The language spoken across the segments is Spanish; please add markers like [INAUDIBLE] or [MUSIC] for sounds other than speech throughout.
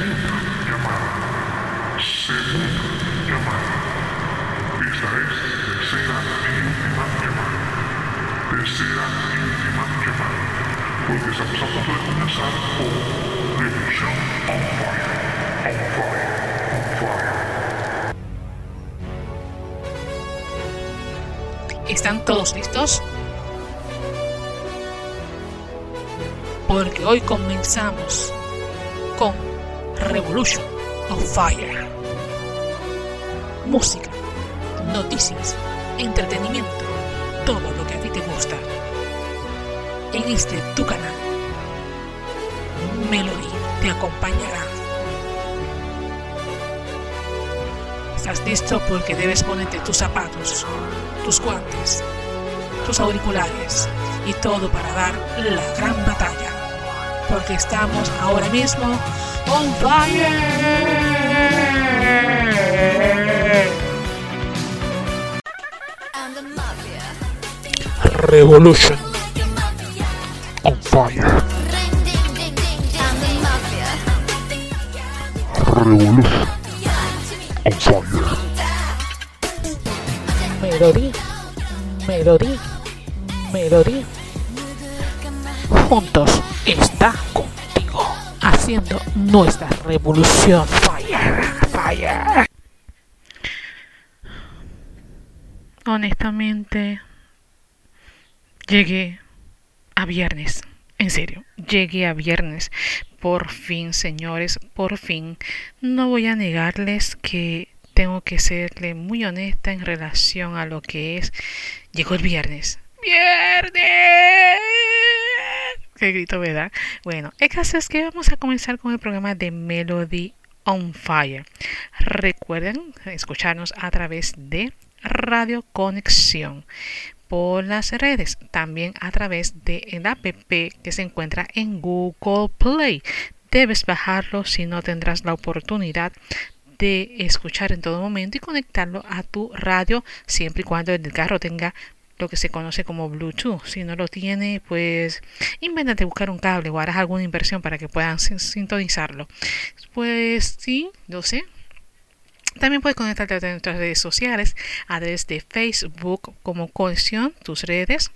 segunda llamada. Segunda llamada. Esta es tercera y última llamada. Tercera y última llamada. Porque estamos a punto de comenzar con Revolution on Fire. On Fire. On Fire. ¿Están todos listos? Porque hoy comenzamos con Revolution of Fire. Música, noticias, entretenimiento, todo lo que a ti te gusta. En este tu canal, Melody te acompañará. ¿Estás listo? Porque debes ponerte tus zapatos, tus guantes, tus auriculares y todo para dar la gran batalla porque estamos ahora mismo on fire. Revolution on fire. Revolution on fire. Melody, melody, melody. Juntos está nuestra revolución. Fire, fire. Honestamente, llegué a viernes. En serio, llegué a viernes. Por fin, señores, por fin. No voy a negarles que tengo que serle muy honesta en relación a lo que es. Llegó el viernes. ¡Viernes! Qué grito, ¿verdad? Bueno, el caso es que vamos a comenzar con el programa de Melody on Fire. Recuerden escucharnos a través de Radio Conexión por las redes, también a través de el app que se encuentra en Google Play. Debes bajarlo si no tendrás la oportunidad de escuchar en todo momento y conectarlo a tu radio siempre y cuando el carro tenga lo que se conoce como Bluetooth. Si no lo tiene, pues invéntate buscar un cable o harás alguna inversión para que puedan sintonizarlo. Pues sí, lo sé. También puedes conectarte a nuestras redes sociales a través de Facebook como Conexión, tus redes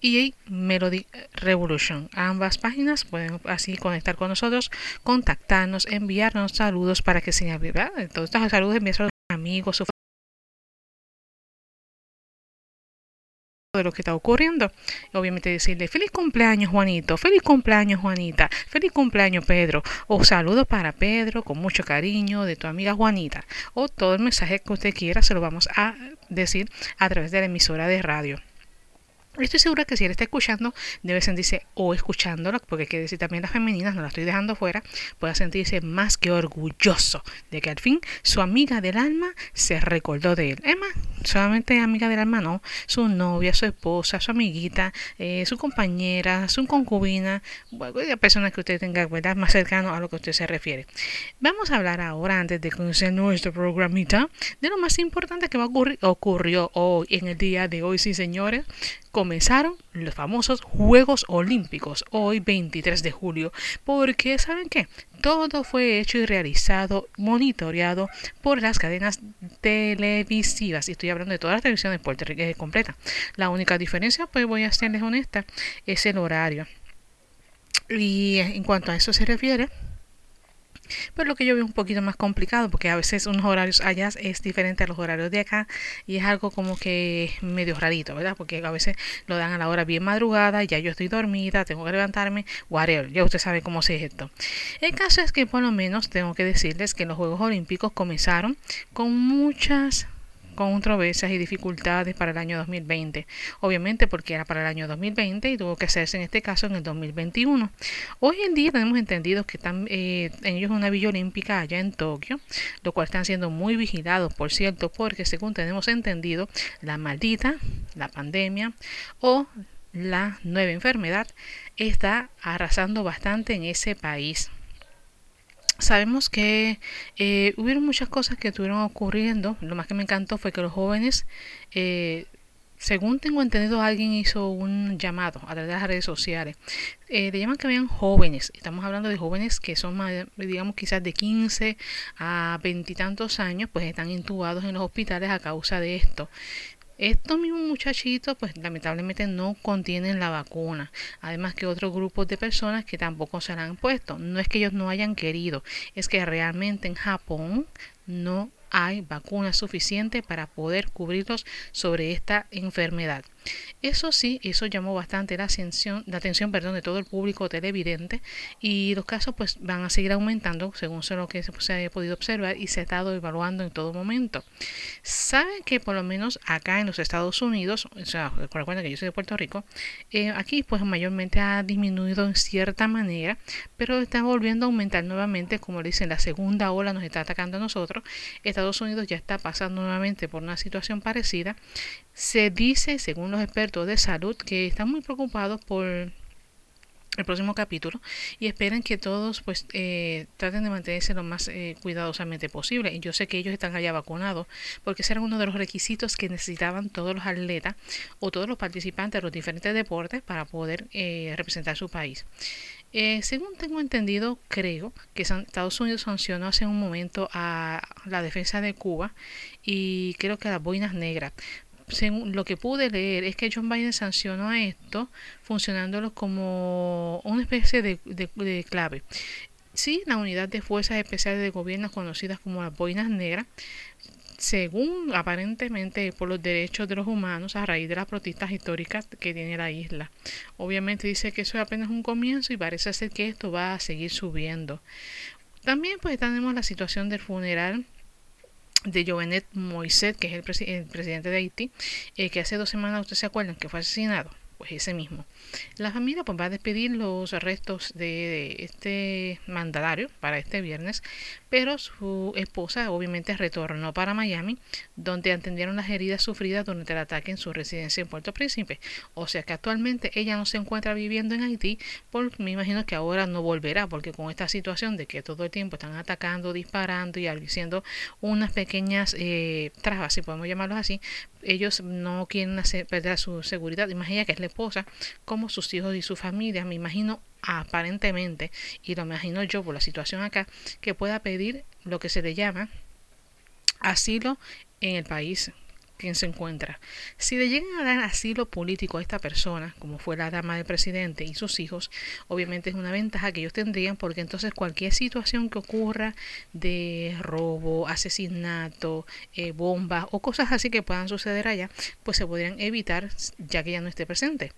y Melody Revolution. Ambas páginas pueden así conectar con nosotros, contactarnos, enviarnos saludos para que se ¿verdad? Todos estos saludos enviar a amigos, de lo que está ocurriendo. Obviamente decirle feliz cumpleaños Juanito, feliz cumpleaños Juanita, feliz cumpleaños Pedro, o saludos para Pedro con mucho cariño de tu amiga Juanita, o todo el mensaje que usted quiera se lo vamos a decir a través de la emisora de radio. Estoy segura que si él está escuchando, debe sentirse o escuchándolo, porque quiere decir también las femeninas, no la estoy dejando fuera, pueda sentirse más que orgulloso de que al fin su amiga del alma se recordó de él. Emma, solamente amiga del alma, no, su novia, su esposa, su amiguita, eh, su compañera, su concubina, cualquier persona que usted tenga ¿verdad? más cercano a lo que usted se refiere. Vamos a hablar ahora, antes de conocer nuestro programita, de lo más importante que va a ocurrir, ocurrió hoy, en el día de hoy, sí señores comenzaron los famosos Juegos Olímpicos, hoy 23 de julio, porque ¿saben qué? Todo fue hecho y realizado, monitoreado por las cadenas televisivas. Y estoy hablando de todas las televisiones Puerto Rico completa. La única diferencia, pues voy a serles honesta, es el horario. Y en cuanto a eso se refiere, pero lo que yo veo un poquito más complicado porque a veces unos horarios allá es diferente a los horarios de acá y es algo como que medio rarito, ¿verdad? Porque a veces lo dan a la hora bien madrugada, ya yo estoy dormida, tengo que levantarme, whatever, ya usted sabe cómo se es esto. El caso es que por lo menos tengo que decirles que los Juegos Olímpicos comenzaron con muchas controversias y dificultades para el año 2020. Obviamente porque era para el año 2020 y tuvo que hacerse en este caso en el 2021. Hoy en día tenemos entendido que están eh, ellos una villa olímpica allá en Tokio, lo cual están siendo muy vigilados, por cierto, porque según tenemos entendido, la maldita, la pandemia o la nueva enfermedad está arrasando bastante en ese país sabemos que eh, hubieron muchas cosas que estuvieron ocurriendo. Lo más que me encantó fue que los jóvenes eh, según tengo entendido, alguien hizo un llamado a través de las redes sociales. Eh, le llaman que vean jóvenes. Estamos hablando de jóvenes que son, digamos, quizás de 15 a 20 y tantos años, pues están intubados en los hospitales a causa de esto. Estos mismos muchachitos, pues lamentablemente no contienen la vacuna. Además que otros grupos de personas que tampoco se la han puesto. No es que ellos no hayan querido, es que realmente en Japón no hay vacuna suficiente para poder cubrirlos sobre esta enfermedad. Eso sí, eso llamó bastante la atención, la atención perdón, de todo el público televidente y los casos pues van a seguir aumentando según lo que se ha podido observar y se ha estado evaluando en todo momento. Saben que por lo menos acá en los Estados Unidos, o sea, recuerden que yo soy de Puerto Rico, eh, aquí pues mayormente ha disminuido en cierta manera, pero está volviendo a aumentar nuevamente, como le dicen, la segunda ola nos está atacando a nosotros. Estados Unidos ya está pasando nuevamente por una situación parecida se dice, según los expertos de salud, que están muy preocupados por el próximo capítulo y esperan que todos pues eh, traten de mantenerse lo más eh, cuidadosamente posible. Y yo sé que ellos están allá vacunados porque ese era uno de los requisitos que necesitaban todos los atletas o todos los participantes de los diferentes deportes para poder eh, representar su país. Según tengo entendido, creo que Estados Unidos sancionó hace un momento a la defensa de Cuba y creo que a las boinas negras según lo que pude leer, es que John Biden sancionó a esto funcionándolo como una especie de, clave. Sí, la unidad de fuerzas especiales de gobierno conocidas como las boinas negras, según aparentemente por los derechos de los humanos a raíz de las protestas históricas que tiene la isla. Obviamente dice que eso es apenas un comienzo y parece ser que esto va a seguir subiendo. También pues tenemos la situación del funeral de Jovenet Moiset, que es el, presidente de Haití, eh, que hace dos semanas, ustedes se acuerdan, que fue asesinado pues ese mismo. La familia pues va a despedir los restos de, este mandatario para este viernes, pero su esposa obviamente retornó para Miami, donde atendieron las heridas sufridas durante el ataque en su residencia en Puerto Príncipe. O sea que actualmente ella no se encuentra viviendo en Haití, porque me imagino que ahora no volverá, porque con esta situación de que todo el tiempo están atacando, disparando y haciendo unas pequeñas eh, trabas, si podemos llamarlos así, ellos no quieren hacer, perder su seguridad. Imagina que es la esposa, como sus hijos y su familia. Me imagino aparentemente, y lo imagino yo por la situación acá, que pueda pedir lo que se le llama asilo en el país quien se encuentra. Si le llegan a dar asilo político a esta persona, como fue la dama del presidente y sus hijos, obviamente es una ventaja que ellos tendrían porque entonces cualquier situación que ocurra de robo, asesinato, eh, bombas o cosas así que puedan suceder allá, pues se podrían evitar ya que ya no esté presente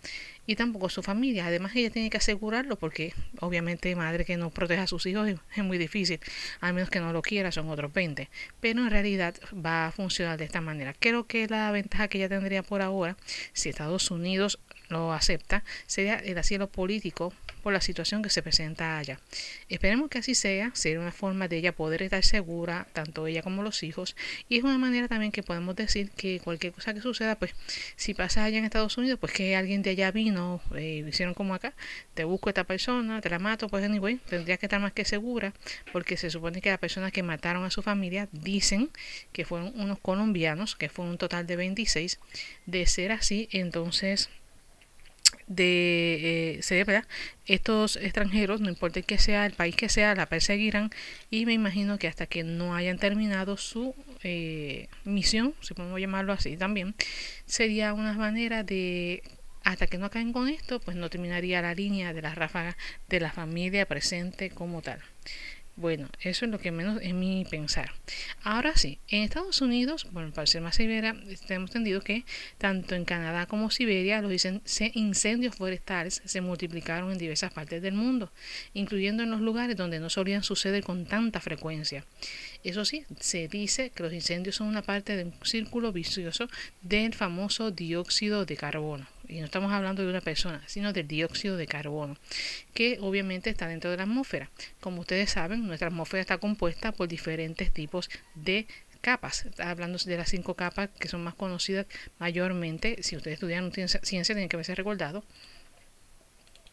y tampoco su familia. Además, ella tiene que asegurarlo porque obviamente madre que no proteja a sus hijos es, muy difícil, a menos que no lo quiera, son otros 20. Pero en realidad va a funcionar de esta manera. Creo que la ventaja que ella tendría por ahora, si Estados Unidos lo acepta, sería el asilo político por la situación que se presenta allá. Esperemos que así sea, sería una forma de ella poder estar segura, tanto ella como los hijos, y es una manera también que podemos decir que cualquier cosa que suceda, pues si pasa allá en Estados Unidos, pues que alguien de allá vino, eh, hicieron como acá, te busco a esta persona, te la mato, pues anyway, tendría que estar más que segura, porque se supone que las personas que mataron a su familia dicen que fueron unos colombianos, que fue un total de 26, de ser así, entonces de eh, ¿verdad? estos extranjeros no importa que sea el país que sea la perseguirán y me imagino que hasta que no hayan terminado su eh, misión si podemos llamarlo así también sería una manera de hasta que no acaben con esto pues no terminaría la línea de las ráfagas de la familia presente como tal bueno, eso es lo que menos es mi pensar. Ahora sí, en Estados Unidos, bueno, para ser más severa, hemos entendido que tanto en Canadá como Siberia los incendios forestales se multiplicaron en diversas partes del mundo, incluyendo en los lugares donde no solían suceder con tanta frecuencia. Eso sí, se dice que los incendios son una parte de un círculo vicioso del famoso dióxido de carbono y no estamos hablando de una persona, sino del dióxido de carbono, que obviamente está dentro de la atmósfera. Como ustedes saben, nuestra atmósfera está compuesta por diferentes tipos de capas, hablando de las cinco capas que son más conocidas mayormente, si ustedes estudian ciencia tienen que haberse recordado,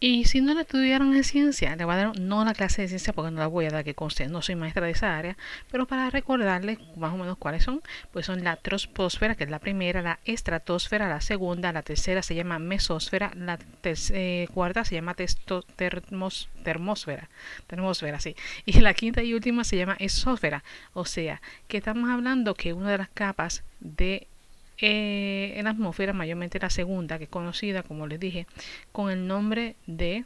Y si no la estudiaron en ciencia, le voy a dar no la clase de ciencia porque no la voy a dar que conste, no soy maestra de esa área, pero para recordarles más o menos cuáles son, pues son la troposfera, que es la primera, la estratosfera, la segunda, la tercera se llama mesósfera, la eh, cuarta se llama termos termósfera, termósfera, sí, y la quinta y última se llama esósfera, o sea, que estamos hablando que una de las capas de eh, en la atmósfera, mayormente la segunda, que es conocida, como les dije, con el nombre de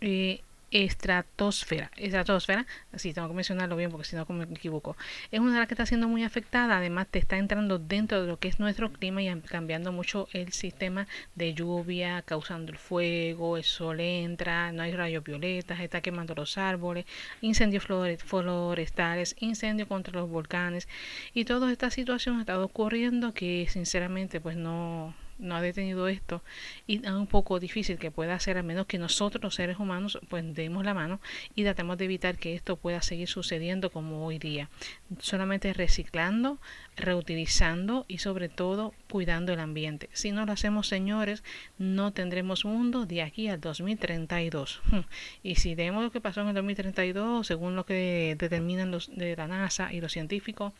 eh, estratosfera. Estratosfera, así tengo que mencionarlo bien porque si no me equivoco. Es una de las que está siendo muy afectada, además te está entrando dentro de lo que es nuestro clima y cambiando mucho el sistema de lluvia, causando el fuego, el sol entra, no hay rayos violetas, está quemando los árboles, incendios forestales, incendios contra los volcanes y toda esta situación ha estado ocurriendo que sinceramente pues no no ha detenido esto y es un poco difícil que pueda hacer a menos que nosotros los seres humanos pues demos la mano y tratemos de evitar que esto pueda seguir sucediendo como hoy día. Solamente reciclando reutilizando y sobre todo cuidando el ambiente. Si no lo hacemos señores no tendremos mundo de aquí al 2032 [LAUGHS] y si vemos lo que pasó en el 2032 según lo que determinan los de la NASA y los científicos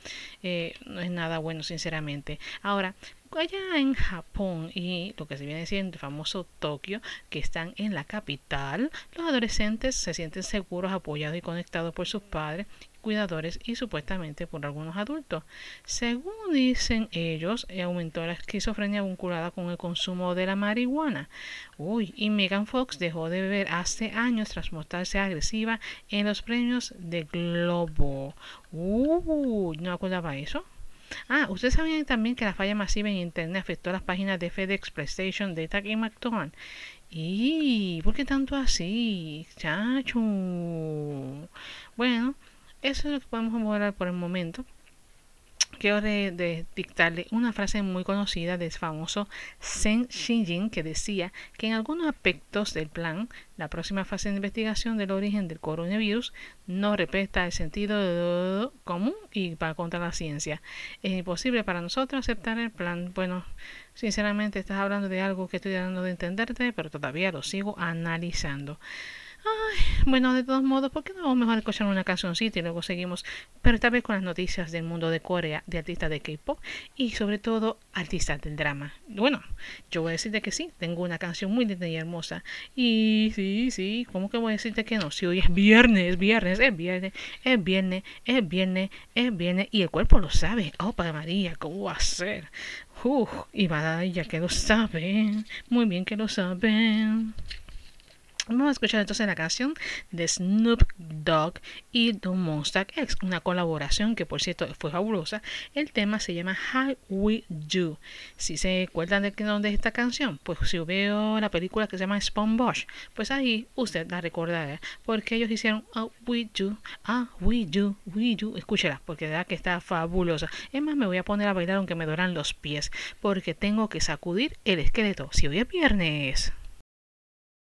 eh, no es nada bueno sinceramente. Ahora allá en Japón y lo que se viene siendo el famoso Tokio, que están en la capital, los adolescentes se sienten seguros, apoyados y conectados por sus padres, cuidadores y supuestamente por algunos adultos. Según dicen ellos, aumentó la esquizofrenia vinculada con el consumo de la marihuana. Uy, y Megan Fox dejó de beber hace años tras mostrarse agresiva en los premios de Globo. Uy, ¿no acordaba eso? Ah, ustedes sabían también que la falla masiva en Internet afectó las páginas de FedEx, PlayStation, Data y McDonald's. ¿Y por qué tanto así, chacho? Bueno, eso es lo que podemos hablar por el momento quiero de, dictarle una frase muy conocida del famoso Zeng Xinjin que decía que en algunos aspectos del plan, la próxima fase de investigación del origen del coronavirus no respeta el sentido común y va contra la ciencia. Es imposible para nosotros aceptar el plan. Bueno, sinceramente estás hablando de algo que estoy dando de entenderte, pero todavía lo sigo analizando. Ay, bueno, de todos modos, ¿por qué no vamos mejor escuchar una cancioncita y luego seguimos? Pero esta vez con las noticias del mundo de Corea, de artistas de K-pop y sobre todo artistas del drama. Bueno, yo voy a decirte que sí, tengo una canción muy linda y hermosa. Y sí, sí, ¿cómo que voy a decirte que no? Si hoy es viernes, es viernes, es viernes, es viernes, es viernes, es viernes, y el cuerpo lo sabe. Oh, Padre María, ¿cómo va a ser? Uf, y ya que lo saben, muy bien que lo saben. Vamos a escuchar entonces la canción de Snoop Dogg y The Monster X, una colaboración que por cierto fue fabulosa. El tema se llama How We Do. Si se acuerdan de dónde es esta canción, pues si veo la película que se llama SpongeBob, pues ahí usted la recordará, porque ellos hicieron Ah We Do, Ah We Do, We Do. Escúchela, porque de verdad que está fabulosa. Es más, me voy a poner a bailar aunque me duran los pies, porque tengo que sacudir el esqueleto. Si hoy es viernes.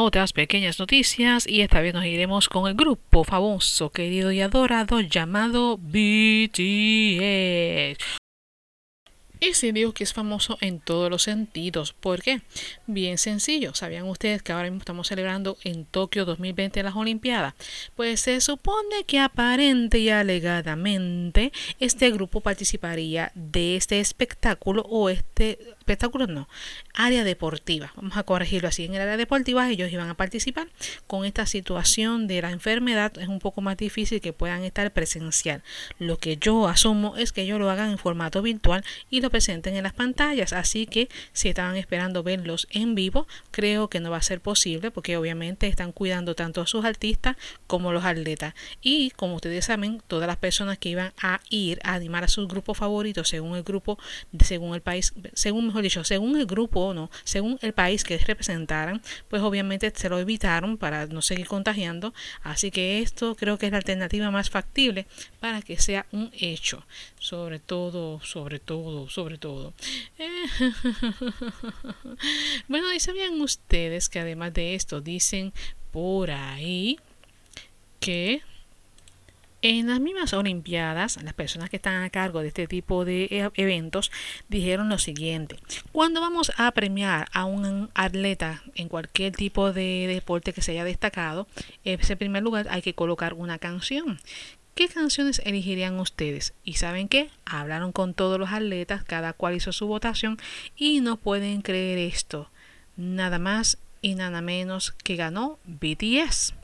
otras pequeñas noticias y esta vez nos iremos con el grupo famoso, querido y adorado llamado BTS. Si digo que es famoso en todos los sentidos. ¿Por qué? Bien sencillo. ¿Sabían ustedes que ahora mismo estamos celebrando en Tokio 2020 las Olimpiadas? Pues se supone que aparente y alegadamente este grupo participaría de este espectáculo o este espectáculo no, área deportiva. Vamos a corregirlo así. En el área deportiva ellos iban a participar. Con esta situación de la enfermedad es un poco más difícil que puedan estar presencial. Lo que yo asumo es que ellos lo hagan en formato virtual y lo presenten en las pantallas. Así que si estaban esperando verlos en vivo, creo que no va a ser posible porque obviamente están cuidando tanto a sus artistas como los atletas. Y como ustedes saben, todas las personas que iban a ir a animar a sus grupos favoritos según el grupo, según el país, según mejor dicho, según el grupo o no, según el país que representaran, pues obviamente se lo evitaron para no seguir contagiando. Así que esto creo que es la alternativa más factible para que sea un hecho. Sobre todo, sobre todo, sobre todo. [LAUGHS] bueno, y sabían ustedes que además de esto dicen por ahí que en las mismas Olimpiadas, las personas que están a cargo de este tipo de e, eventos dijeron lo siguiente. Cuando vamos a premiar a un atleta en cualquier tipo de deporte que se haya destacado, en primer lugar hay que colocar una canción. ¿Qué canciones elegirían ustedes? Y saben qué? Hablaron con todos los atletas, cada cual hizo su votación y no pueden creer esto. Nada más y nada menos que ganó BTS.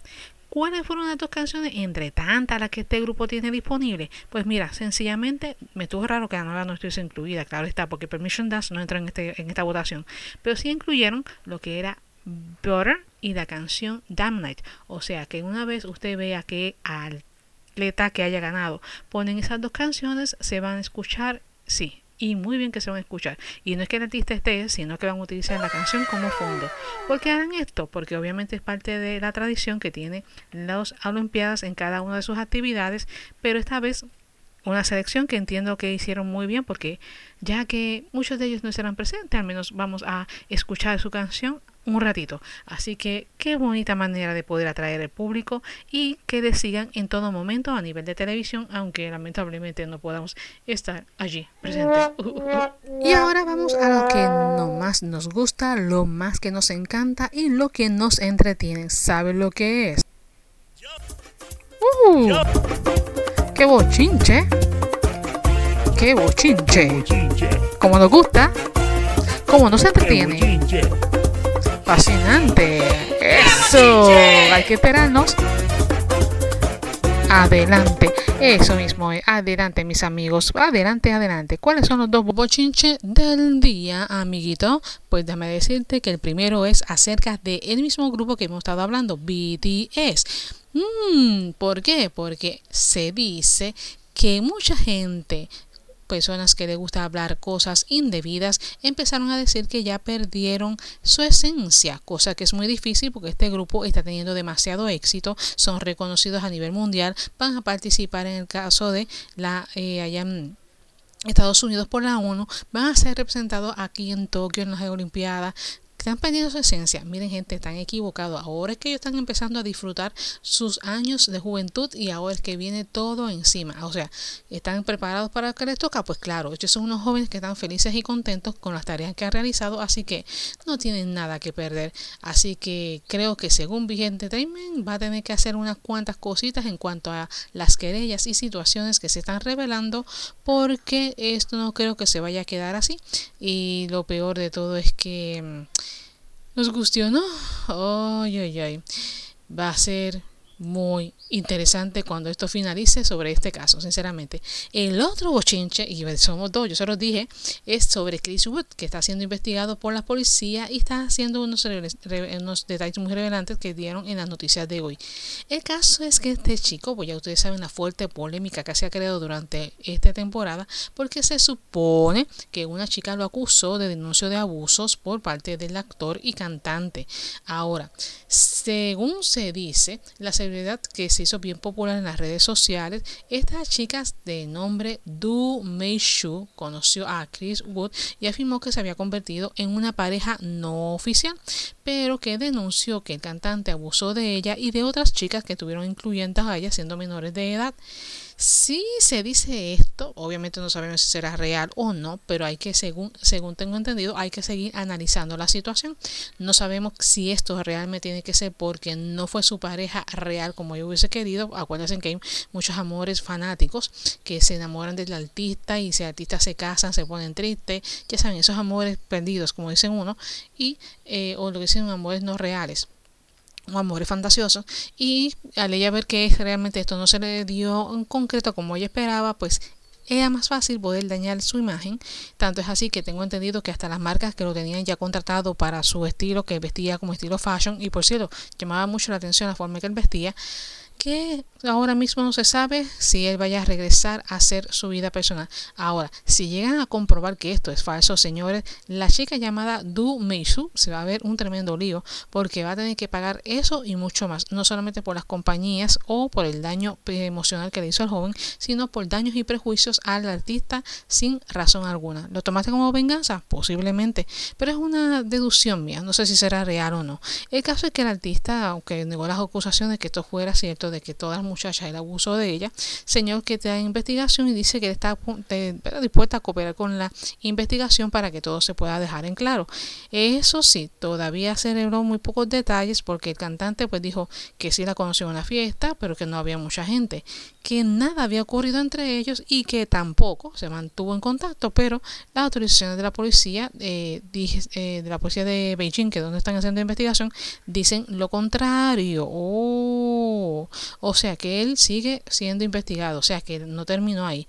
¿Cuáles fueron las dos canciones entre tantas las que este grupo tiene disponible? Pues mira, sencillamente me estuvo raro que Anola no estuviese incluida, claro está, porque Permission Dance no entró en, este, en esta votación, pero sí incluyeron lo que era Butter y la canción Damn Night. O sea que una vez usted vea que que haya ganado ponen esas dos canciones, se van a escuchar, sí, y muy bien que se van a escuchar. Y no es que el artista esté, sino que van a utilizar la canción como fondo. ¿Por qué harán esto? Porque obviamente es parte de la tradición que tiene las Olimpiadas en cada una de sus actividades, pero esta vez una selección que entiendo que hicieron muy bien porque ya que muchos de ellos no serán presentes, al menos vamos a escuchar su canción un ratito. Así que qué bonita manera de poder atraer al público y que les sigan en todo momento a nivel de televisión, aunque lamentablemente no podamos estar allí presentes. Y ahora vamos a lo que no más nos gusta, lo más que nos encanta y lo que nos entretiene. ¿Saben lo que es? ¡Uh! ¡Qué bochinche! ¡Qué bochinche! Como nos gusta, como nos entretiene. Fascinante. Eso. Hay que esperarnos. Adelante. Eso mismo. Adelante, mis amigos. Adelante, adelante. ¿Cuáles son los dos bochinches del día, amiguito? Pues déjame decirte que el primero es acerca del mismo grupo que hemos estado hablando, BTS. Mm, ¿Por qué? Porque se dice que mucha gente personas que les gusta hablar cosas indebidas empezaron a decir que ya perdieron su esencia, cosa que es muy difícil porque este grupo está teniendo demasiado éxito, son reconocidos a nivel mundial, van a participar en el caso de la eh, Estados Unidos por la ONU, van a ser representados aquí en Tokio en las Olimpiadas, están perdiendo su esencia. Miren, gente, están equivocados. Ahora es que ellos están empezando a disfrutar sus años de juventud y ahora es que viene todo encima. O sea, ¿están preparados para lo que les toca? Pues claro, ellos son unos jóvenes que están felices y contentos con las tareas que han realizado, así que no tienen nada que perder. Así que creo que según Vigente Entertainment va a tener que hacer unas cuantas cositas en cuanto a las querellas y situaciones que se están revelando, porque esto no creo que se vaya a quedar así. Y lo peor de todo es que nos gustó, ¿no? Ay, ay, ay. Va a ser muy interesante cuando esto finalice sobre este caso, sinceramente. El otro bochinche, y somos dos, yo se los dije, es sobre Chris Wood, que está siendo investigado por la policía y está haciendo unos, detalles muy relevantes que dieron en las noticias de hoy. El caso es que este chico, pues ya ustedes saben la fuerte polémica que se ha creado durante esta temporada, porque se supone que una chica lo acusó de denuncio de abusos por parte del actor y cantante. Ahora, según se dice, la que se hizo bien popular en las redes sociales, estas chicas de nombre Du Mei Shu conoció a Chris Wood y afirmó que se había convertido en una pareja no oficial, pero que denunció que el cantante abusó de ella y de otras chicas que tuvieron incluyentes a ella siendo menores de edad. Si se dice esto. Obviamente no sabemos si será real o no, pero hay que, según, según tengo entendido, hay que seguir analizando la situación. No sabemos si esto realmente tiene que ser porque no fue su pareja real como yo hubiese querido. Acuérdense que hay muchos amores fanáticos que se enamoran del artista y si el artista se casan se ponen tristes. Ya saben, esos amores perdidos, como dicen uno, y eh, o lo que dicen amores no reales amores fantasiosos y al ella ver que realmente esto no se le dio en concreto como ella esperaba pues era más fácil poder dañar su imagen. Tanto es así que tengo entendido que hasta las marcas que lo tenían ya contratado para su estilo, que vestía como estilo fashion, y por cierto, llamaba mucho la atención la forma que él vestía, que ahora mismo no se sabe si él vaya a regresar a hacer su vida personal. Ahora, si llegan a comprobar que esto es falso, señores, la chica llamada Du Meisu se va a ver un tremendo lío porque va a tener que pagar eso y mucho más, no solamente por las compañías o por el daño emocional que le hizo al joven, sino por daños y prejuicios al artista sin razón alguna. ¿Lo tomaste como venganza? Posiblemente, pero es una deducción mía, no sé si será real o no. El caso es que el artista, aunque negó las acusaciones que esto fuera cierto, de que todas las muchachas el abuso de ella, señor que está en investigación y dice que está dispuesta a cooperar con la investigación para que todo se pueda dejar en claro. Eso sí, todavía celebró muy pocos detalles porque el cantante pues dijo que sí la conoció en una fiesta, pero que no había mucha gente, que nada había ocurrido entre ellos y que tampoco se mantuvo en contacto, pero las autorizaciones de la policía, eh, eh, de la policía de Beijing, que es donde están haciendo investigación, dicen lo contrario. Oh, o sea que él sigue siendo investigado, o sea que no terminó ahí.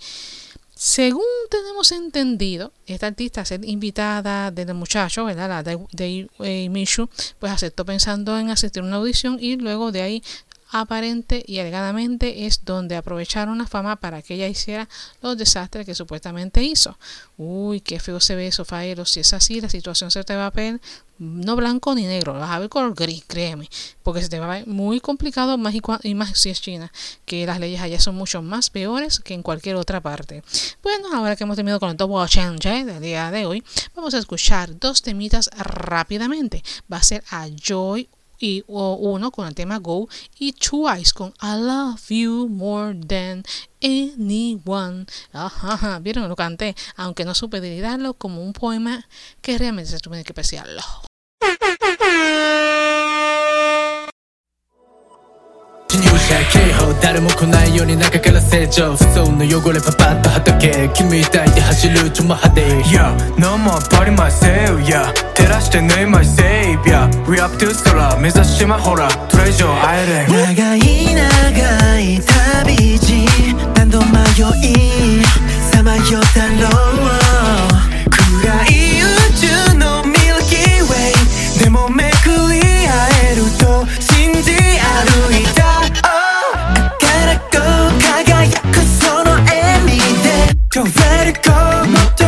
Según tenemos entendido, esta artista ser invitada desde muchacho, ¿verdad? La de, de, eh, Mishu, pues aceptó pensando en asistir a una audición y luego de ahí aparente y alegadamente es donde aprovecharon la fama para que ella hiciera los desastres que supuestamente hizo. Uy, qué feo se ve eso, Faero. Si es así, la situación se te va a ver no blanco ni negro, vas a ver color gris, créeme, porque se te va a ver muy complicado más y, más si es China, que las leyes allá son mucho más peores que en cualquier otra parte. Bueno, ahora que hemos terminado con el Top 80 del día de hoy, vamos a escuchar dos temitas rápidamente. Va a ser a Joy y uno con el tema Go y Twice con I Love You More Than Anyone. Ajá, vieron, lo canté, aunque no supe delidarlo como un poema que realmente se tuve que apreciarlo. [LAUGHS] 警報誰も来ないように中から成長。普通の汚れパパッと畑。君抱いて走るちょま派手 Yeah, no more party myself, yeah. 照らして縫い my savior We up to 空目指しまほらトレジョー。アイレン長い長い旅路。何度迷いさまよったろう Don't let it go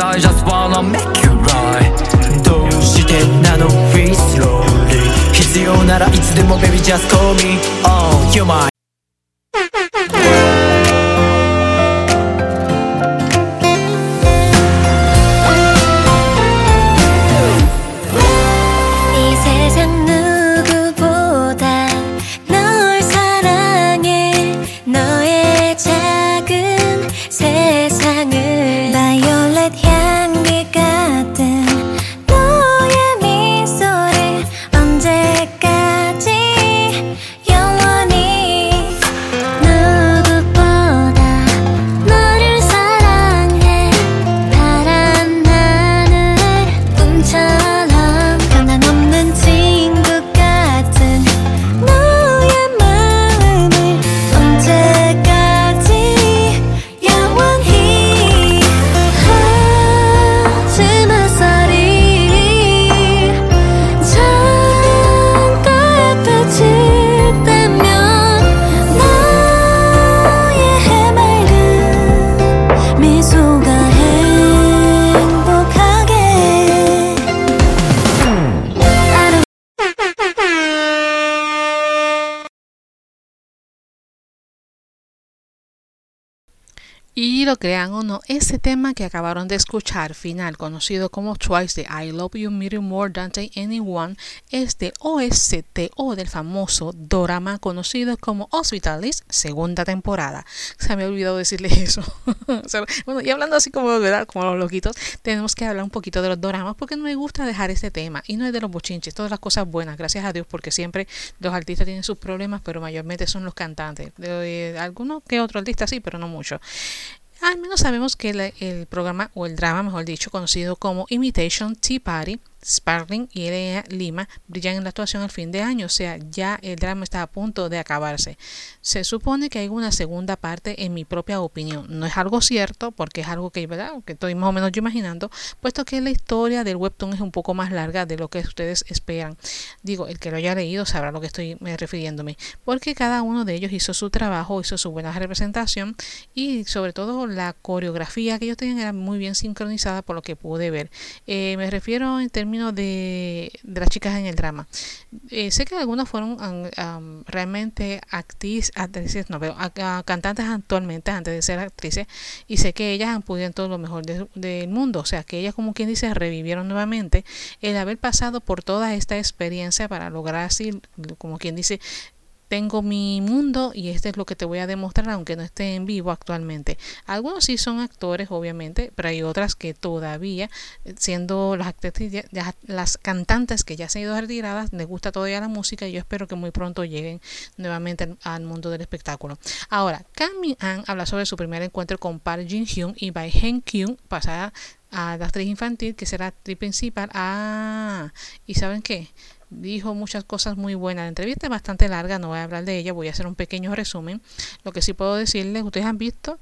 I just wanna make you right どうしてなの We slowly 必要ならいつでも Baby just call me Oh you're my Lo crean o no, ese tema que acabaron de escuchar, final, conocido como Twice de I Love You Me More Than Anyone, es de OSTO del famoso drama conocido como Hospitalis, segunda temporada. Se me ha olvidado decirle [LAUGHS] eso. bueno, y hablando así como, ¿verdad? como los loquitos, tenemos que hablar un poquito de los dramas porque no me gusta dejar ese tema. Y no es de los bochinches, todas las cosas buenas, gracias a Dios, porque siempre los artistas tienen sus problemas, pero mayormente son los cantantes. Algunos que otro artista sí, pero no mucho. Al menos sabemos que el programa, o el drama, mejor dicho, conocido como Imitation Tea Party, Sparling y Elena Lima brillan en la actuación al fin de año, o sea, ya el drama está a punto de acabarse. Se supone que hay una segunda parte en mi propia opinión. No es algo cierto, porque es algo que, estoy más o menos yo imaginando, puesto que la historia del webtoon es un poco más larga de lo que ustedes esperan. Digo, el que lo haya leído sabrá lo que estoy refiriéndome, porque cada uno de ellos hizo su trabajo, hizo su buena representación y sobre todo la coreografía que ellos tenían era muy bien sincronizada por lo que pude ver. Eh, me refiero en términos de, las chicas en el drama. Eh, sé que algunas fueron realmente actrices, no, pero cantantes actualmente antes de ser actrices y sé que ellas han podido todo lo mejor del mundo, o sea que ellas como quien dice revivieron nuevamente el haber pasado por toda esta experiencia para lograr así, como quien dice, tengo mi mundo y este es lo que te voy a demostrar aunque no esté en vivo actualmente. Algunos sí son actores, obviamente, pero hay otras que todavía, siendo las actrices, las cantantes que ya se han ido retiradas, les gusta todavía la música y yo espero que muy pronto lleguen nuevamente al, mundo del espectáculo. Ahora, Kang An habla sobre su primer encuentro con Park Jin Hyun y Bae Hen Kyung, pasada a la actriz infantil que será actriz principal. Ah, ¿y saben qué? Dijo muchas cosas muy buenas. La entrevista es bastante larga, no voy a hablar de ella, voy a hacer un pequeño resumen. Lo que sí puedo decirles, ustedes han visto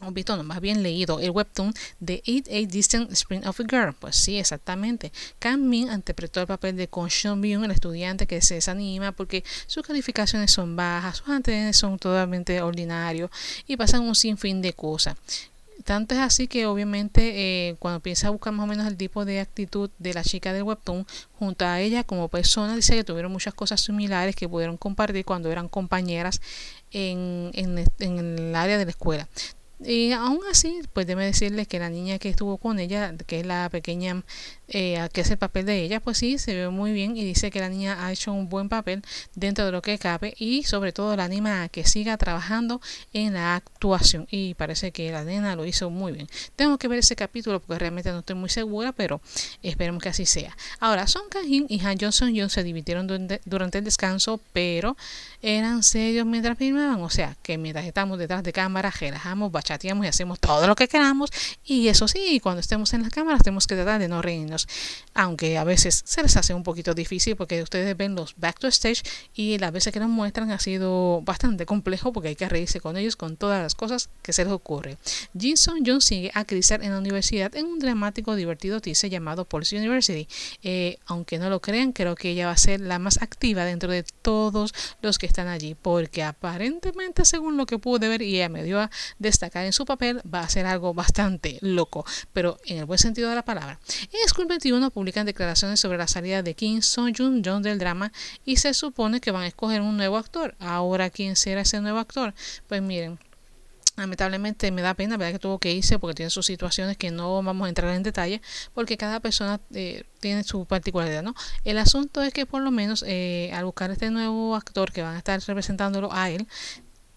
han visto, no, más bien leído el webtoon Eat a Distant Spring of a Girl. Pues sí, exactamente. Kang Min interpretó el papel de Kwon Seon Byung, el estudiante que se desanima porque sus calificaciones son bajas, sus antecedentes son totalmente ordinarios y pasan un sinfín de cosas. Tanto es así que obviamente eh, cuando piensa buscar más o menos el tipo de actitud de la chica del webtoon, junto a ella como persona, dice que tuvieron muchas cosas similares que pudieron compartir cuando eran compañeras en, en, en el área de la escuela. Y aún así, pues debe decirle que la niña que estuvo con ella, que es la pequeña eh, que es el papel de ella, pues sí, se ve muy bien y dice que la niña ha hecho un buen papel dentro de lo que cabe y sobre todo la anima a que siga trabajando en la actuación y parece que la nena lo hizo muy bien. Tengo que ver ese capítulo porque realmente no estoy muy segura, pero esperemos que así sea. Ahora, Son Kang-hin y Han Johnson Young se dividieron durante, el descanso, pero eran serios mientras filmaban, o sea, que mientras estamos detrás de cámara, relajamos, bachateamos y hacemos todo lo que queramos y eso sí, cuando estemos en las cámaras tenemos que tratar de no reírnos aunque a veces se les hace un poquito difícil porque ustedes ven los back to stage y las veces que nos muestran ha sido bastante complejo porque hay que reírse con ellos con todas las cosas que se les ocurre. Jinson Jung sigue a crecer en la universidad en un dramático divertido teaser llamado Police University. Eh, aunque no lo crean, creo que ella va a ser la más activa dentro de todos los que están allí porque aparentemente según lo que pude ver y ella me dio a destacar en su papel va a ser algo bastante loco, pero en el buen sentido de la palabra. En School 21 publican declaraciones sobre la salida de Kim Song Jun John del drama y se supone que van a escoger un nuevo actor. Ahora, ¿quién será ese nuevo actor? Pues miren, lamentablemente me da pena verdad que tuvo que irse porque tiene sus situaciones que no vamos a entrar en detalle porque cada persona eh, tiene su particularidad no el asunto es que por lo menos eh, al buscar este nuevo actor que van a estar representándolo a él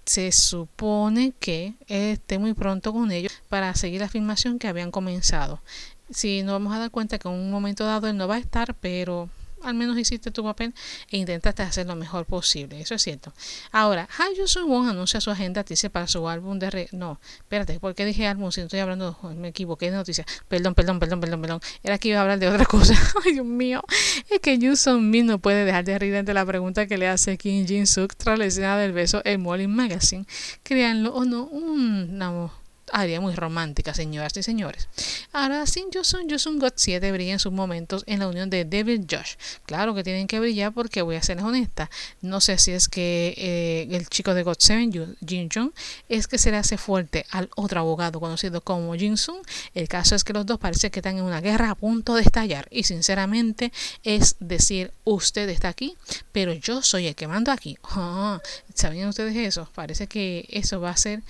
se supone que esté muy pronto con ellos para seguir la filmación que habían comenzado. Si nos vamos a dar cuenta que en un momento dado él no va a estar, pero al menos hiciste tu papel e intentaste hacer lo mejor posible. Eso es cierto. Ahora, Ha Sung Won anuncia su agenda dice para su álbum de... Re no, espérate, ¿por qué dije álbum? Si no estoy hablando, me equivoqué de noticia. Perdón, perdón, perdón, perdón, perdón. Era que iba a hablar de otra [LAUGHS] cosa. Ay, Dios mío. Es que Sung Min no puede dejar de reír ante la pregunta que le hace Kim Jin Suk tras la escena del beso en Molly Magazine. Créanlo o no, un... No, área muy romántica, señoras y señores. Ahora, Sin Johnson, Johnson God 7 brilla en sus momentos en la unión de David Josh. Claro que tienen que brillar porque voy a ser honesta. No sé si es que eh, el chico de God 7, Jin Jung, es que se le hace fuerte al otro abogado conocido como Jin Sung. El caso es que los dos parece que están en una guerra a punto de estallar. Y sinceramente es decir, usted está aquí, pero yo soy el que mando aquí. Ah, ¿Sabían ustedes eso? Parece que eso va a ser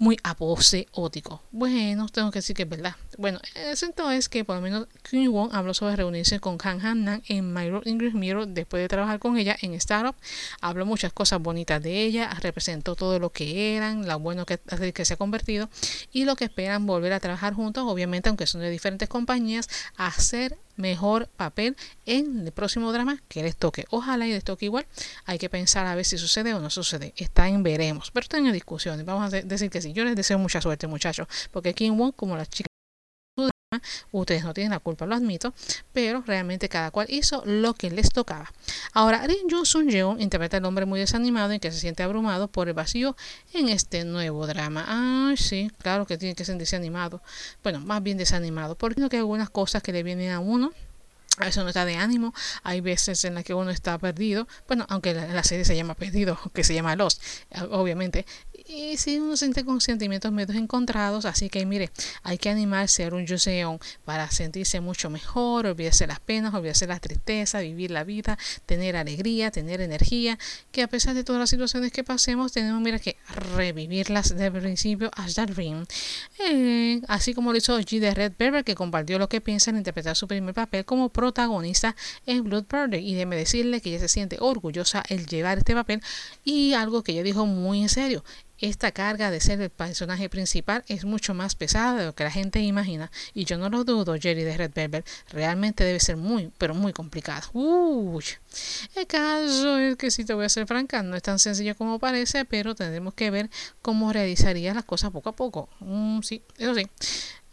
muy aposeótico. Bueno, tengo que decir que es verdad. Bueno, el asunto es que por lo menos Kim Won habló sobre reunirse con Han Han Nan en My Road English Mirror después de trabajar con ella en Startup. Habló muchas cosas bonitas de ella, representó todo lo que eran, lo bueno que, que se ha convertido y lo que esperan volver a trabajar juntos, obviamente aunque son de diferentes compañías, hacer mejor papel en el próximo drama que les toque. Ojalá y les toque igual. Hay que pensar a ver si sucede o no sucede. Está en veremos. Pero están en discusiones. Vamos a decir que sí. Yo les deseo mucha suerte, muchachos. Porque Kim Won, como las chicas Ustedes no tienen la culpa, lo admito, pero realmente cada cual hizo lo que les tocaba. Ahora, Rin Jun Sun Jeon interpreta al hombre muy desanimado y que se siente abrumado por el vacío en este nuevo drama. Ah, sí, claro que tiene que sentirse animado. Bueno, más bien desanimado, porque no que algunas cosas que le vienen a uno a veces uno está de ánimo, hay veces en las que uno está perdido, bueno, aunque la, serie se llama Perdido, [LAUGHS] que se llama Los, obviamente, y si uno siente con sentimientos medios encontrados, así que mire, hay que animarse a un Yuseon para sentirse mucho mejor, olvidarse las penas, olvidarse las tristezas, vivir la vida, tener alegría, tener energía, que a pesar de todas las situaciones que pasemos, tenemos mira que revivirlas desde el principio hasta el fin. Eh, así como lo hizo G de Red Berber, que compartió lo que piensa en interpretar su primer papel como protagonista en Blood Murder. Y déjeme decirle que ella se siente orgullosa el llevar este papel y algo que ella dijo muy en serio esta carga de ser el personaje principal es mucho más pesada de lo que la gente imagina. Y yo no lo dudo, Jerry de Red Velvet, realmente debe ser muy, pero muy complicado. Uy. El caso es que si te voy a ser franca, no es tan sencillo como parece, pero tendremos que ver cómo realizaría las cosas poco a poco. Mm, sí, eso sí.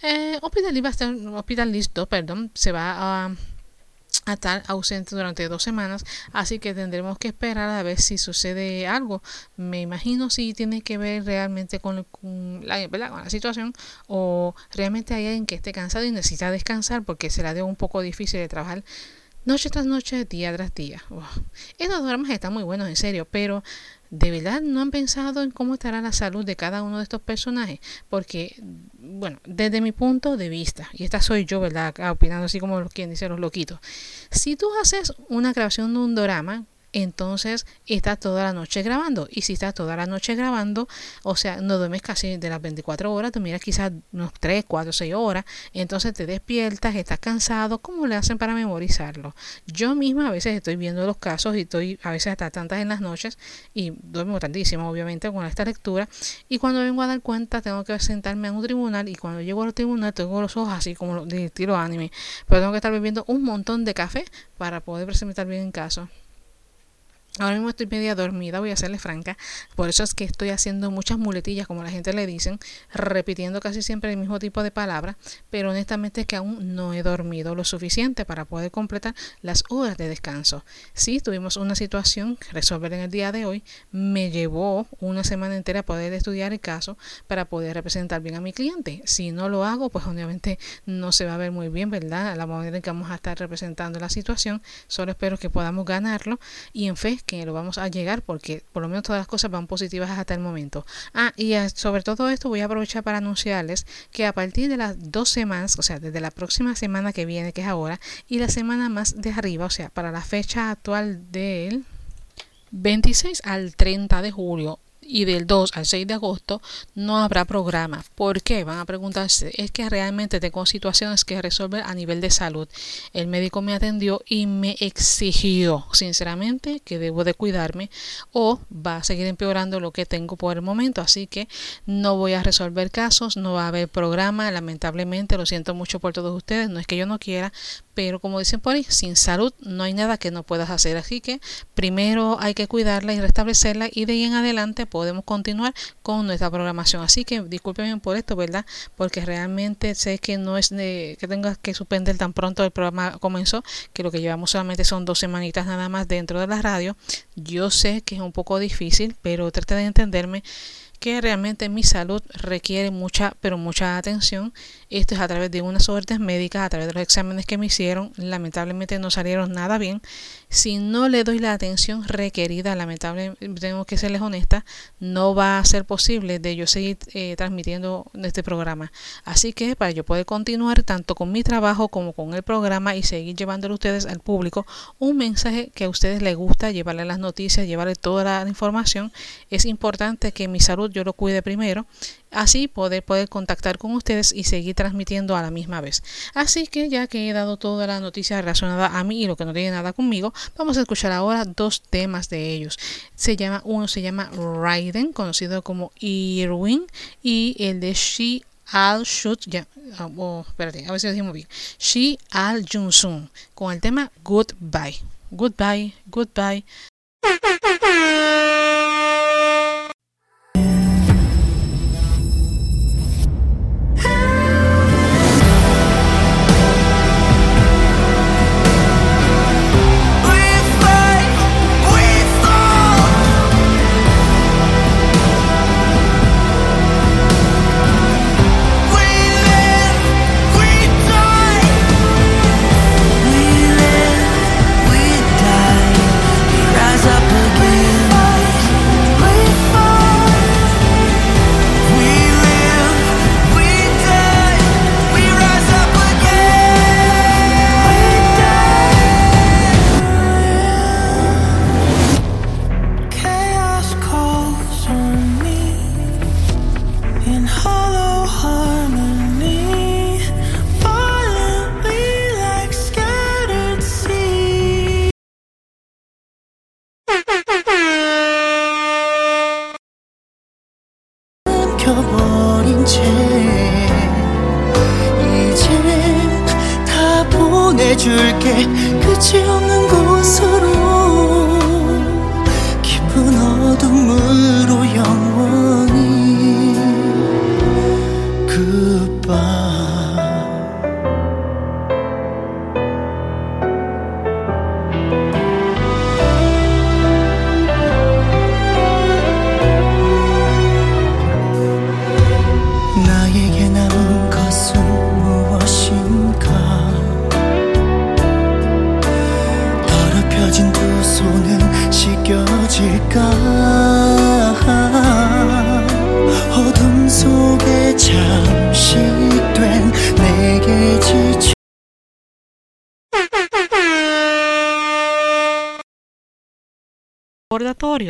Eh, Hospital, Hospital Listo, perdón, se va a a estar ausente durante dos semanas, así que tendremos que esperar a ver si sucede algo. Me imagino si tiene que ver realmente con, la, la situación o realmente hay alguien que esté cansado y necesita descansar porque será de un poco difícil de trabajar noche tras noche, día tras día. Estos dramas están muy buenos, en serio, pero ¿de verdad no han pensado en cómo estará la salud de cada uno de estos personajes? Porque, bueno, desde mi punto de vista, y esta soy yo, ¿verdad? Opinando así como quien dice los loquitos. Si tú haces una grabación de un drama, entonces estás toda la noche grabando. Y si estás toda la noche grabando, o sea, no duermes casi de las 24 horas, tú miras quizás unos 3, 4, 6 horas, entonces te despiertas, estás cansado, ¿cómo le hacen para memorizarlo? Yo misma a veces estoy viendo los casos y estoy a veces hasta tantas en las noches y duermo tantísimo, obviamente, con esta lectura. Y cuando vengo a dar cuenta, tengo que sentarme en un tribunal y cuando llego al tribunal tengo los ojos así como de estilo anime, pero tengo que estar bebiendo un montón de café para poder presentar bien en caso. Ahora mismo estoy media dormida, voy a serle franca. Por eso es que estoy haciendo muchas muletillas, como la gente le dicen, repitiendo casi siempre el mismo tipo de palabras. Pero honestamente es que aún no he dormido lo suficiente para poder completar las horas de descanso. Sí, tuvimos una situación que resolver en el día de hoy. Me llevó una semana entera poder estudiar el caso para poder representar bien a mi cliente. Si no lo hago, pues obviamente no se va a ver muy bien, ¿verdad? La manera en que vamos a estar representando la situación. Solo espero que podamos ganarlo. Y en fe que lo vamos a llegar porque por lo menos todas las cosas van positivas hasta el momento. Ah, y sobre todo esto voy a aprovechar para anunciarles que a partir de las dos semanas, o sea, desde la próxima semana que viene, que es ahora, y la semana más de arriba, o sea, para la fecha actual del 26 al 30 de julio y del 2 al 6 de agosto no habrá programa. ¿Por qué? Van a preguntarse. Es que realmente tengo situaciones que resolver a nivel de salud. El médico me atendió y me exigió, sinceramente, que debo de cuidarme o va a seguir empeorando lo que tengo por el momento. Así que no voy a resolver casos, no va a haber programa. Lamentablemente, lo siento mucho por todos ustedes. No es que yo no quiera, pero como dicen por ahí, sin salud no hay nada que no puedas hacer. Así que primero hay que cuidarla y restablecerla y de ahí en adelante podemos continuar con nuestra programación. Así que discúlpenme por esto, ¿verdad? Porque realmente sé que no es de que tengas que suspender tan pronto el programa comenzó, que lo que llevamos solamente son dos semanitas nada más dentro de la radio. Yo sé que es un poco difícil, pero trate de entenderme que realmente mi salud requiere mucha, pero mucha atención. Esto es a través de unas órdenes médicas, a través de los exámenes que me hicieron. Lamentablemente no salieron nada bien. Si no le doy la atención requerida, lamentablemente tengo que serles honesta, no va a ser posible de yo seguir eh, transmitiendo este programa. Así que para yo poder continuar tanto con mi trabajo como con el programa y seguir llevándole a ustedes al público un mensaje que a ustedes les gusta, llevarle las noticias, llevarle toda la información, es importante que mi salud salud yo lo cuide primero, así poder, poder contactar con ustedes y seguir transmitiendo a la misma vez. Así que ya que he dado toda la noticia relacionada a mí y lo que no tiene nada conmigo, vamos a escuchar ahora dos temas de ellos. Se llama, uno se llama Raiden, conocido como Irwin, y el de She Al Shoot, ya, ah, oh, espérate, a ver si lo decimos bien. She Al Junsun, con el tema Goodbye. Goodbye, goodbye.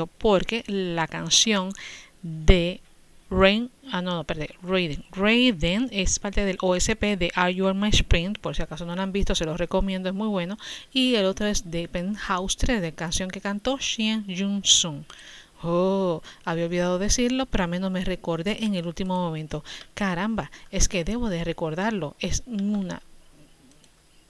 Porque la canción de Rain, ah no, no, perdón, Raiden. Raiden es parte del OSP de Are You My Sprint, por si acaso no lo han visto, se los recomiendo, es muy bueno. Y el otro es de Penthouse 3, de canción que cantó Xian Jun Sung. Oh, había olvidado decirlo, pero a mí no me recordé en el último momento. Caramba, es que debo de recordarlo. Es una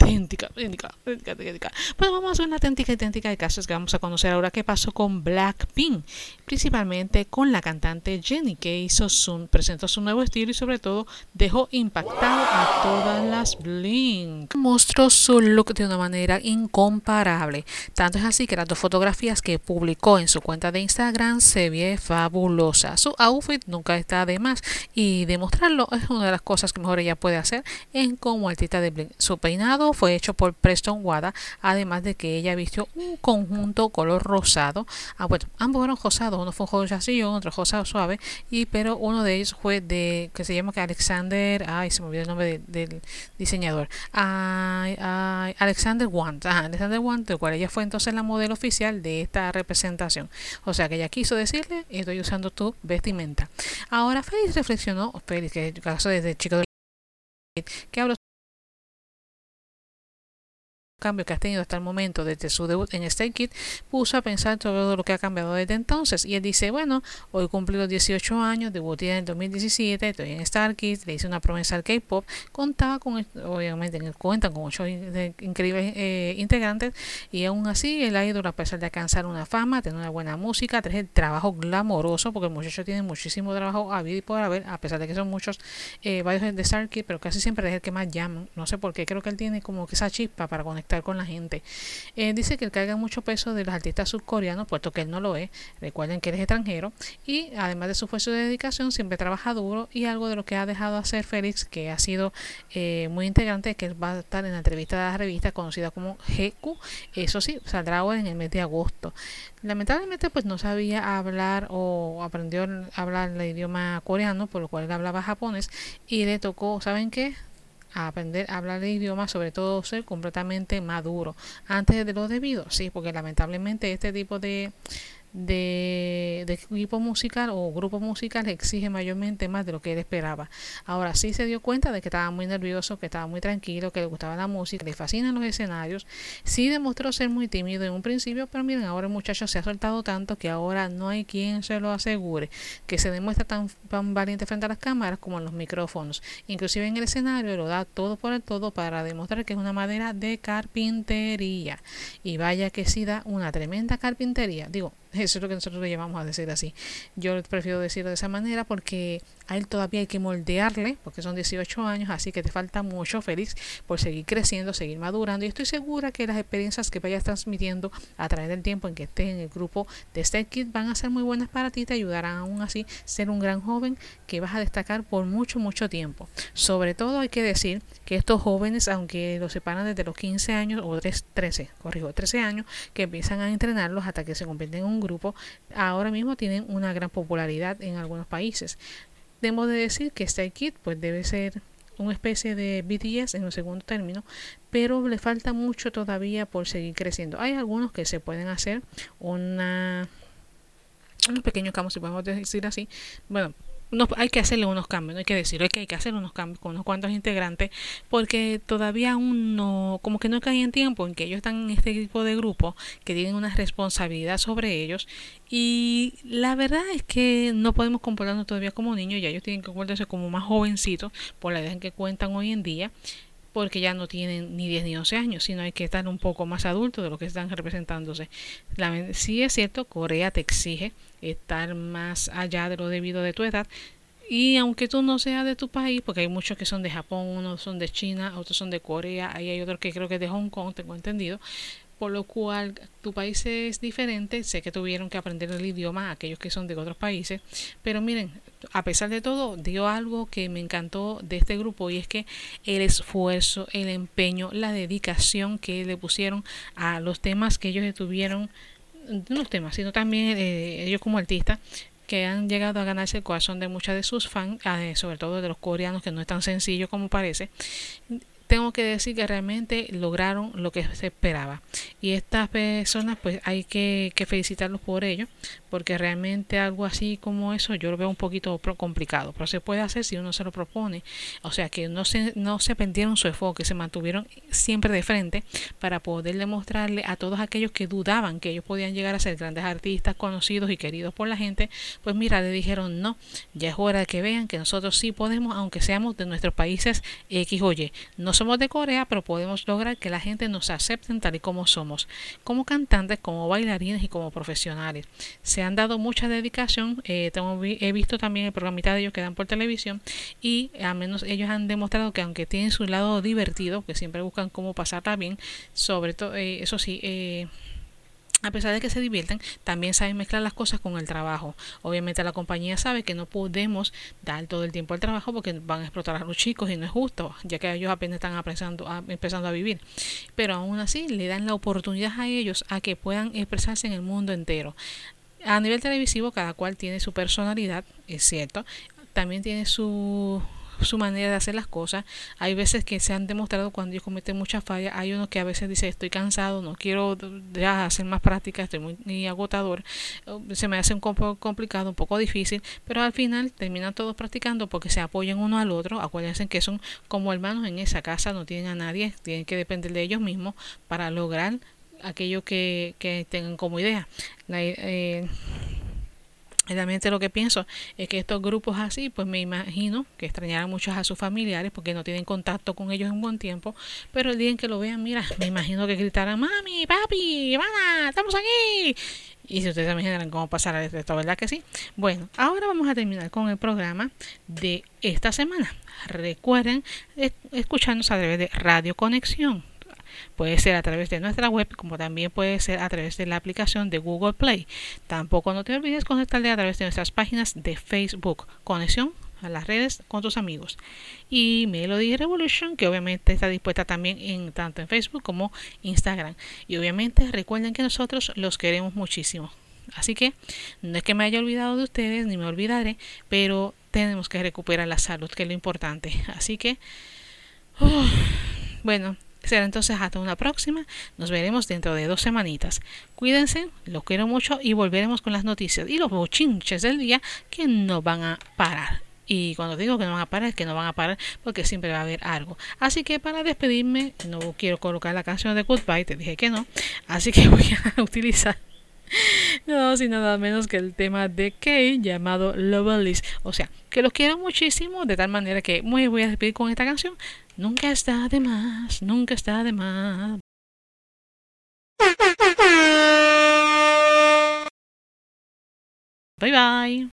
auténtica, auténtica, auténtica, auténtica. Pues vamos a hacer una auténtica, auténtica de casos que vamos a conocer ahora qué pasó con Blackpink, principalmente con la cantante Jennie que hizo su, presentó su nuevo estilo y sobre todo dejó impactado a todas las Blink. Mostró su look de una manera incomparable. Tanto es así que las dos fotografías que publicó en su cuenta de Instagram se ve fabulosa. Su outfit nunca está de más y demostrarlo es una de las cosas que mejor ella puede hacer en como artista de Blink. Su peinado fue hecho por Preston Wada, además de que ella vistió un conjunto color rosado. Ah, bueno, ambos fueron rosados, uno fue un rosadillo, otro rosado suave, y pero uno de ellos fue de que se llama que Alexander, ay, se me olvidó el nombre de- del diseñador. Ay, Alexander Want, ah, Alexander Want, del cual ella fue entonces la modelo oficial de esta representación. O sea que ella quiso decirle, estoy usando tu vestimenta. Ahora Félix reflexionó, Félix, que caso desde chico de que habló cambio que has tenido hasta el momento desde su debut en Stay Kid, puso a pensar todo lo que ha cambiado desde entonces. Y él dice, bueno, hoy cumplí los 18 años, debuté en el 2017, estoy en Star Kids, le hice una promesa al K-Pop, contaba con, obviamente, cuentan con ocho increíbles eh, integrantes y aún así ha ido a pesar de alcanzar una fama, tener una buena música, tener el trabajo glamoroso, porque el muchacho tiene muchísimo trabajo a vida y por haber, a pesar de que son muchos, eh, varios de Star Kids, pero casi siempre es el que más llaman, no sé por qué, creo que él tiene como que esa chispa para conectar con la gente. Eh, dice que él carga mucho peso de los artistas surcoreanos, puesto que él no lo es. Recuerden que él es extranjero y además de su esfuerzo de dedicación, siempre trabaja duro y algo de lo que ha dejado hacer Félix, que ha sido eh, muy integrante, que va a estar en la entrevista de la revista conocida como GQ. Eso sí, saldrá ahora en el mes de agosto. Lamentablemente, pues no sabía hablar o aprendió a hablar el idioma coreano, por lo cual él hablaba japonés y le tocó, ¿saben qué? A aprender a hablar el idioma, sobre todo ser completamente maduro. Antes de lo debido, sí, porque lamentablemente este tipo de, de, de equipo musical o grupo musical exige mayormente más de lo que él esperaba. Ahora sí se dio cuenta de que estaba muy nervioso, que estaba muy tranquilo, que le gustaba la música, le fascinan los escenarios. Sí demostró ser muy tímido en un principio, pero miren, ahora el muchacho se ha soltado tanto que ahora no hay quien se lo asegure, que se demuestra tan, tan valiente frente a las cámaras como en los micrófonos. Inclusive en el escenario lo da todo por el todo para demostrar que es una madera de carpintería. Y vaya que sí da una tremenda carpintería. Digo, eso es lo que nosotros le llamamos a decir así. Yo prefiero decirlo de esa manera porque a él todavía hay que moldearle, porque son 18 años, así que te falta mucho, Félix, por seguir creciendo, seguir madurando. Y estoy segura que las experiencias que vayas transmitiendo a través del tiempo en que estés en el grupo de Stay Kid van a ser muy buenas para ti, te ayudarán aún así ser un gran joven que vas a destacar por mucho, mucho tiempo. Sobre todo hay que decir que estos jóvenes, aunque los separan desde los 15 años o 13, corrijo, 13 años, que empiezan a entrenarlos hasta que se convierten en un grupo, ahora mismo tienen una gran popularidad en algunos países. Debo de decir que Stay Kid pues debe ser una especie de BTS en un segundo término, pero le falta mucho todavía por seguir creciendo. Hay algunos que se pueden hacer una unos pequeños cambios, si podemos decir así. Bueno, no, hay que hacerle unos cambios, no hay que decir, que hay que hacer unos cambios con unos cuantos integrantes, porque todavía aún no, como que no cae en tiempo en que ellos están en este tipo de grupo, que tienen una responsabilidad sobre ellos, y la verdad es que no podemos comportarnos todavía como niños, ya ellos tienen que comportarse como más jovencitos, por la edad en que cuentan hoy en día, porque ya no tienen ni 10 ni 11 años, sino hay que estar un poco más adultos de lo que están representándose. La, sí es cierto, Corea te exige estar más allá de lo debido de tu edad, y aunque tú no seas de tu país, porque hay muchos que son de Japón, unos son de China, otros son de Corea, ahí hay otros que creo que es de Hong Kong, tengo entendido, por lo cual tu país es diferente, sé que tuvieron que aprender el idioma aquellos que son de otros países, pero miren, a pesar de todo, dio algo que me encantó de este grupo y es que el esfuerzo, el empeño, la dedicación que le pusieron a los temas que ellos estuvieron, no los temas, sino también eh, ellos como artistas, que han llegado a ganarse el corazón de muchas de sus fans, eh, sobre todo de los coreanos, que no es tan sencillo como parece tengo que decir que realmente lograron lo que se esperaba. Y estas personas, pues hay que, felicitarlos por ello, porque realmente algo así como eso yo lo veo un poquito complicado, pero se puede hacer si uno se lo propone. O sea, que no se, no se perdieron su enfoque, se mantuvieron siempre de frente para poder demostrarle a todos aquellos que dudaban que ellos podían llegar a ser grandes artistas conocidos y queridos por la gente, pues mira, le dijeron no, ya es hora de que vean que nosotros sí podemos, aunque seamos de nuestros países X o Y. No somos de Corea, pero podemos lograr que la gente nos acepte tal y como somos, como cantantes, como bailarines y como profesionales. Se han dado mucha dedicación, eh, tengo, he visto también el programita de ellos que dan por televisión y al menos ellos han demostrado que aunque tienen su lado divertido, que siempre buscan cómo pasarla bien, sobre todo, eh, eso sí, eh, a pesar de que se divierten, también saben mezclar las cosas con el trabajo. Obviamente la compañía sabe que no podemos dar todo el tiempo al trabajo porque van a explotar a los chicos y no es justo, ya que ellos apenas están empezando a, empezando a vivir. Pero aún así le dan la oportunidad a ellos a que puedan expresarse en el mundo entero. A nivel televisivo cada cual tiene su personalidad, es cierto. También tiene su su manera de hacer las cosas. Hay veces que se han demostrado cuando ellos cometen muchas fallas. Hay uno que a veces dice estoy cansado, no quiero ya hacer más práctica, estoy muy, agotador. Se me hace un poco complicado, un poco difícil, pero al final terminan todos practicando porque se apoyan uno al otro. Acuérdense que son como hermanos en esa casa, no tienen a nadie, tienen que depender de ellos mismos para lograr aquello que, que tengan como idea. La, eh, Realmente lo que pienso es que estos grupos así, pues me imagino que extrañarán mucho a sus familiares porque no tienen contacto con ellos en buen tiempo, pero el día en que lo vean, mira, me imagino que gritarán, mami, papi, hermana, estamos aquí. Y si ustedes se imaginan cómo pasará esto, ¿verdad que sí? Bueno, ahora vamos a terminar con el programa de esta semana. Recuerden escucharnos a través de Radio Conexión Puede ser a través de nuestra web, como también puede ser a través de la aplicación de Google Play. Tampoco no te olvides conectarte a través de nuestras páginas de Facebook, conexión a las redes con tus amigos. Y Melody Revolution, que obviamente está dispuesta también en tanto en Facebook como Instagram. Y obviamente recuerden que nosotros los queremos muchísimo. Así que no es que me haya olvidado de ustedes, ni me olvidaré, pero tenemos que recuperar la salud, que es lo importante. Así que, bueno, Será entonces hasta una próxima. Nos veremos dentro de dos semanitas. Cuídense, los quiero mucho y volveremos con las noticias y los bochinches del día que no van a parar. Y cuando digo que no van a parar, es que no van a parar porque siempre va a haber algo. Así que para despedirme, no quiero colocar la canción de Goodbye, te dije que no. Así que voy a [LAUGHS] utilizar [LAUGHS] no, sin nada menos que el tema de Kay llamado Loveless. O sea, que los quiero muchísimo, de tal manera que me voy a despedir con esta canción. Nunca está de más, nunca está de más. Bye bye.